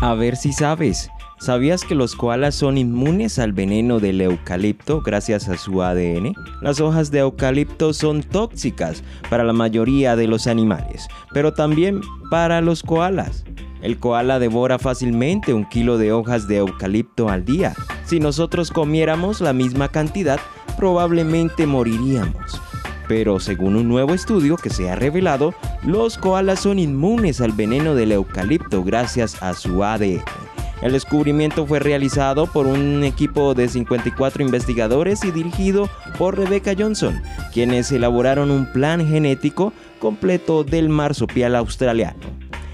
A ver si sabes. ¿Sabías que los koalas son inmunes al veneno del eucalipto gracias a su ADN? Las hojas de eucalipto son tóxicas para la mayoría de los animales, pero también para los koalas. El koala devora fácilmente un kilo de hojas de eucalipto al día. Si nosotros comiéramos la misma cantidad, probablemente moriríamos. Pero según un nuevo estudio que se ha revelado, los koalas son inmunes al veneno del eucalipto gracias a su ADN. El descubrimiento fue realizado por un equipo de 54 investigadores y dirigido por Rebecca Johnson, quienes elaboraron un plan genético completo del marsupial australiano.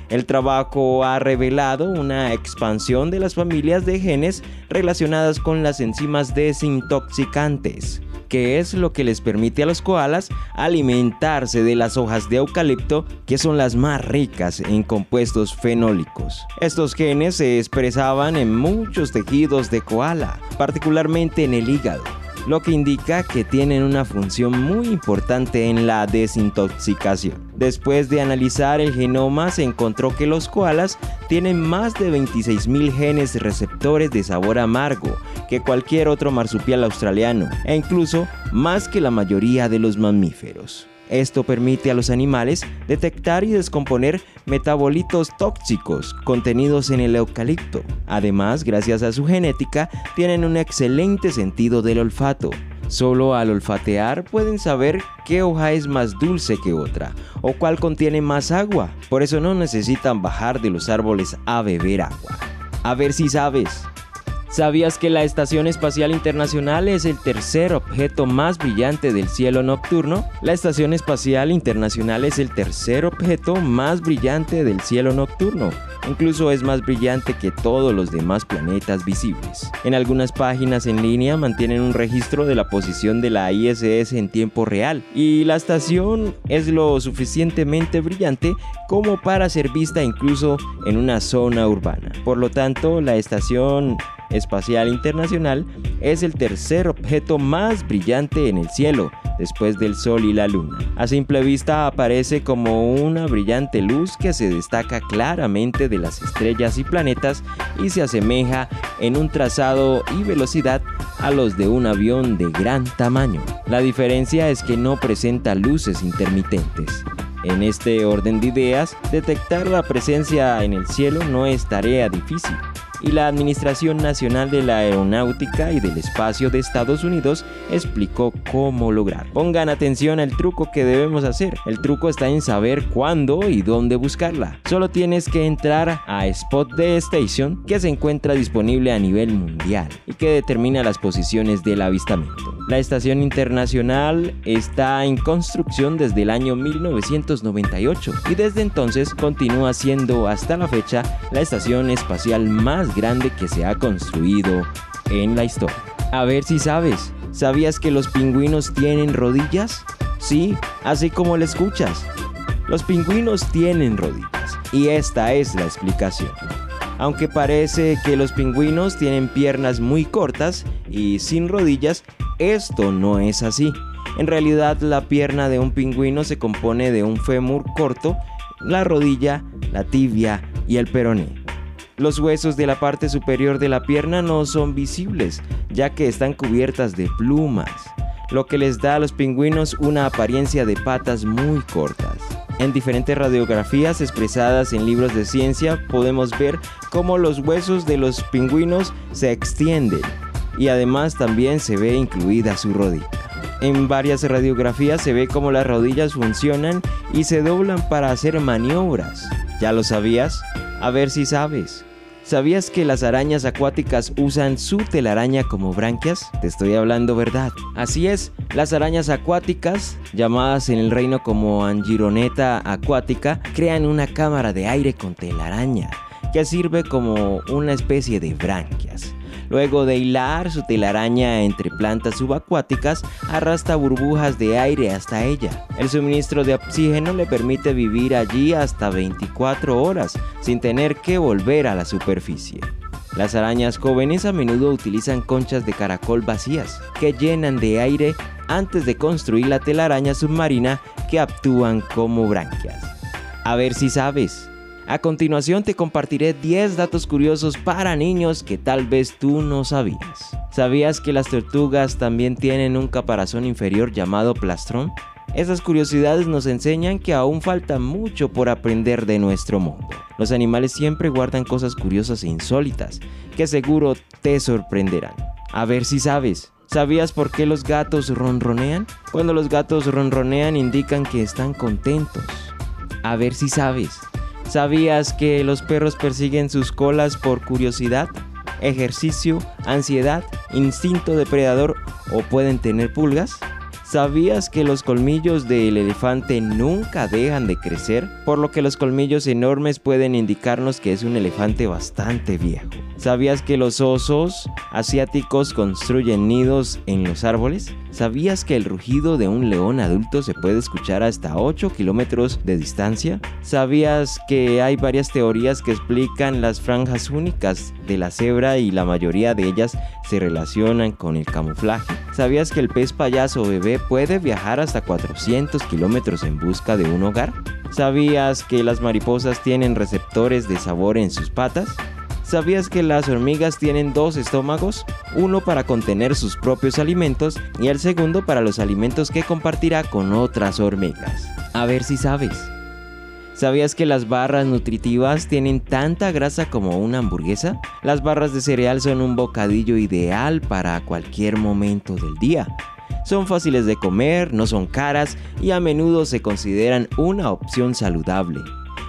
El trabajo ha revelado una expansión de las familias de genes relacionadas con las enzimas desintoxicantes que es lo que les permite a los koalas alimentarse de las hojas de eucalipto que son las más ricas en compuestos fenólicos. Estos genes se expresaban en muchos tejidos de koala, particularmente en el hígado lo que indica que tienen una función muy importante en la desintoxicación. Después de analizar el genoma se encontró que los koalas tienen más de 26.000 genes receptores de sabor amargo que cualquier otro marsupial australiano e incluso más que la mayoría de los mamíferos. Esto permite a los animales detectar y descomponer metabolitos tóxicos contenidos en el eucalipto. Además, gracias a su genética, tienen un excelente sentido del olfato. Solo al olfatear pueden saber qué hoja es más dulce que otra o cuál contiene más agua. Por eso no necesitan bajar de los árboles a beber agua. A ver si sabes. ¿Sabías que la Estación Espacial Internacional es el tercer objeto más brillante del cielo nocturno? La Estación Espacial Internacional es el tercer objeto más brillante del cielo nocturno. Incluso es más brillante que todos los demás planetas visibles. En algunas páginas en línea mantienen un registro de la posición de la ISS en tiempo real y la estación es lo suficientemente brillante como para ser vista incluso en una zona urbana. Por lo tanto, la estación Espacial Internacional es el tercer objeto más brillante en el cielo, después del Sol y la Luna. A simple vista aparece como una brillante luz que se destaca claramente de las estrellas y planetas y se asemeja en un trazado y velocidad a los de un avión de gran tamaño. La diferencia es que no presenta luces intermitentes. En este orden de ideas, detectar la presencia en el cielo no es tarea difícil y la Administración Nacional de la Aeronáutica y del Espacio de Estados Unidos explicó cómo lograr. Pongan atención al truco que debemos hacer. El truco está en saber cuándo y dónde buscarla. Solo tienes que entrar a Spot the Station que se encuentra disponible a nivel mundial y que determina las posiciones del avistamiento. La estación internacional está en construcción desde el año 1998 y desde entonces continúa siendo hasta la fecha la estación espacial más grande que se ha construido en la historia. A ver si sabes, ¿sabías que los pingüinos tienen rodillas? Sí, así como le escuchas. Los pingüinos tienen rodillas y esta es la explicación. Aunque parece que los pingüinos tienen piernas muy cortas y sin rodillas, esto no es así. En realidad la pierna de un pingüino se compone de un fémur corto, la rodilla, la tibia y el peroné. Los huesos de la parte superior de la pierna no son visibles, ya que están cubiertas de plumas, lo que les da a los pingüinos una apariencia de patas muy cortas. En diferentes radiografías expresadas en libros de ciencia podemos ver cómo los huesos de los pingüinos se extienden y además también se ve incluida su rodilla. En varias radiografías se ve cómo las rodillas funcionan y se doblan para hacer maniobras. ¿Ya lo sabías? A ver si sabes. ¿Sabías que las arañas acuáticas usan su telaraña como branquias? Te estoy hablando verdad. Así es, las arañas acuáticas, llamadas en el reino como angironeta acuática, crean una cámara de aire con telaraña que sirve como una especie de branquias. Luego de hilar su telaraña entre plantas subacuáticas, arrastra burbujas de aire hasta ella. El suministro de oxígeno le permite vivir allí hasta 24 horas sin tener que volver a la superficie. Las arañas jóvenes a menudo utilizan conchas de caracol vacías que llenan de aire antes de construir la telaraña submarina que actúan como branquias. A ver si sabes. A continuación te compartiré 10 datos curiosos para niños que tal vez tú no sabías. ¿Sabías que las tortugas también tienen un caparazón inferior llamado plastrón? Esas curiosidades nos enseñan que aún falta mucho por aprender de nuestro mundo. Los animales siempre guardan cosas curiosas e insólitas que seguro te sorprenderán. A ver si sabes. ¿Sabías por qué los gatos ronronean? Cuando los gatos ronronean indican que están contentos. A ver si sabes. ¿Sabías que los perros persiguen sus colas por curiosidad, ejercicio, ansiedad, instinto depredador o pueden tener pulgas? ¿Sabías que los colmillos del elefante nunca dejan de crecer? Por lo que los colmillos enormes pueden indicarnos que es un elefante bastante viejo. ¿Sabías que los osos asiáticos construyen nidos en los árboles? ¿Sabías que el rugido de un león adulto se puede escuchar hasta 8 kilómetros de distancia? ¿Sabías que hay varias teorías que explican las franjas únicas de la cebra y la mayoría de ellas se relacionan con el camuflaje? ¿Sabías que el pez payaso bebé puede viajar hasta 400 kilómetros en busca de un hogar? ¿Sabías que las mariposas tienen receptores de sabor en sus patas? ¿Sabías que las hormigas tienen dos estómagos? Uno para contener sus propios alimentos y el segundo para los alimentos que compartirá con otras hormigas. A ver si sabes. ¿Sabías que las barras nutritivas tienen tanta grasa como una hamburguesa? Las barras de cereal son un bocadillo ideal para cualquier momento del día. Son fáciles de comer, no son caras y a menudo se consideran una opción saludable.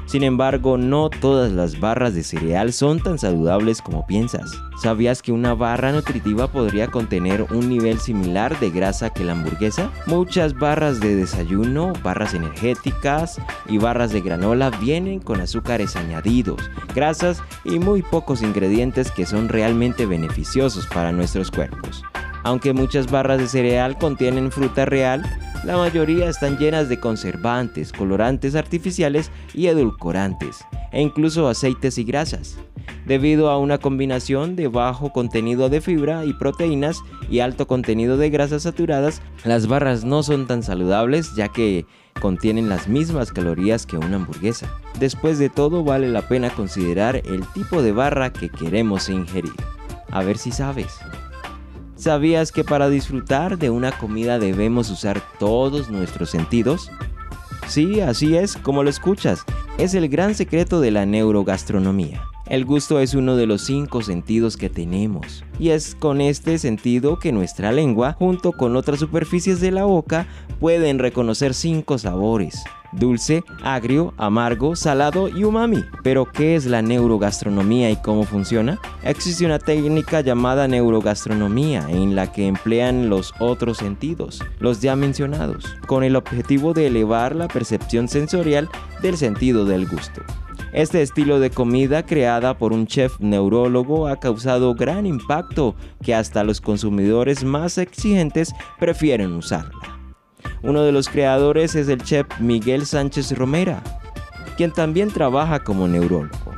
Sin embargo, no todas las barras de cereal son tan saludables como piensas. ¿Sabías que una barra nutritiva podría contener un nivel similar de grasa que la hamburguesa? Muchas barras de desayuno, barras energéticas y barras de granola vienen con azúcares añadidos, grasas y muy pocos ingredientes que son realmente beneficiosos para nuestros cuerpos. Aunque muchas barras de cereal contienen fruta real, la mayoría están llenas de conservantes, colorantes artificiales y edulcorantes, e incluso aceites y grasas. Debido a una combinación de bajo contenido de fibra y proteínas y alto contenido de grasas saturadas, las barras no son tan saludables ya que contienen las mismas calorías que una hamburguesa. Después de todo vale la pena considerar el tipo de barra que queremos ingerir. A ver si sabes. ¿Sabías que para disfrutar de una comida debemos usar todos nuestros sentidos? Sí, así es, como lo escuchas. Es el gran secreto de la neurogastronomía. El gusto es uno de los cinco sentidos que tenemos, y es con este sentido que nuestra lengua, junto con otras superficies de la boca, pueden reconocer cinco sabores, dulce, agrio, amargo, salado y umami. Pero ¿qué es la neurogastronomía y cómo funciona? Existe una técnica llamada neurogastronomía en la que emplean los otros sentidos, los ya mencionados, con el objetivo de elevar la percepción sensorial del sentido del gusto. Este estilo de comida creada por un chef neurólogo ha causado gran impacto que hasta los consumidores más exigentes prefieren usarla. Uno de los creadores es el chef Miguel Sánchez Romera, quien también trabaja como neurólogo.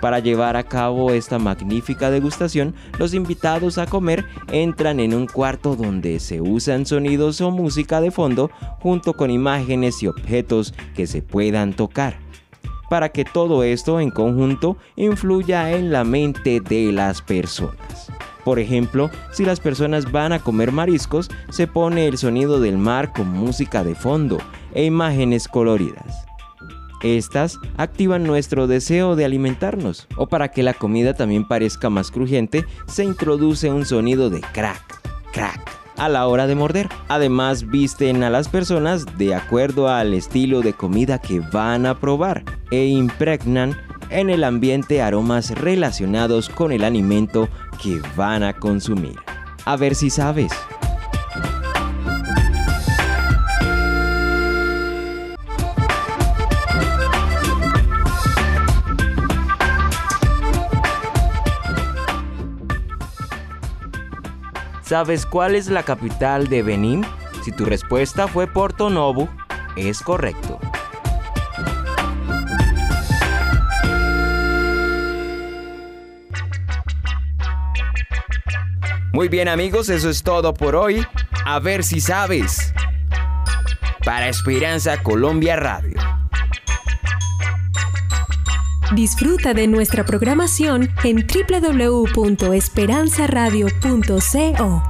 Para llevar a cabo esta magnífica degustación, los invitados a comer entran en un cuarto donde se usan sonidos o música de fondo junto con imágenes y objetos que se puedan tocar, para que todo esto en conjunto influya en la mente de las personas. Por ejemplo, si las personas van a comer mariscos, se pone el sonido del mar con música de fondo e imágenes coloridas. Estas activan nuestro deseo de alimentarnos, o para que la comida también parezca más crujiente, se introduce un sonido de crack, crack a la hora de morder. Además, visten a las personas de acuerdo al estilo de comida que van a probar e impregnan en el ambiente aromas relacionados con el alimento que van a consumir. A ver si sabes. ¿Sabes cuál es la capital de Benín? Si tu respuesta fue Porto Novo, es correcto. Muy bien amigos, eso es todo por hoy. A ver si sabes. Para Esperanza Colombia Radio. Disfruta de nuestra programación en www.esperanzaradio.co.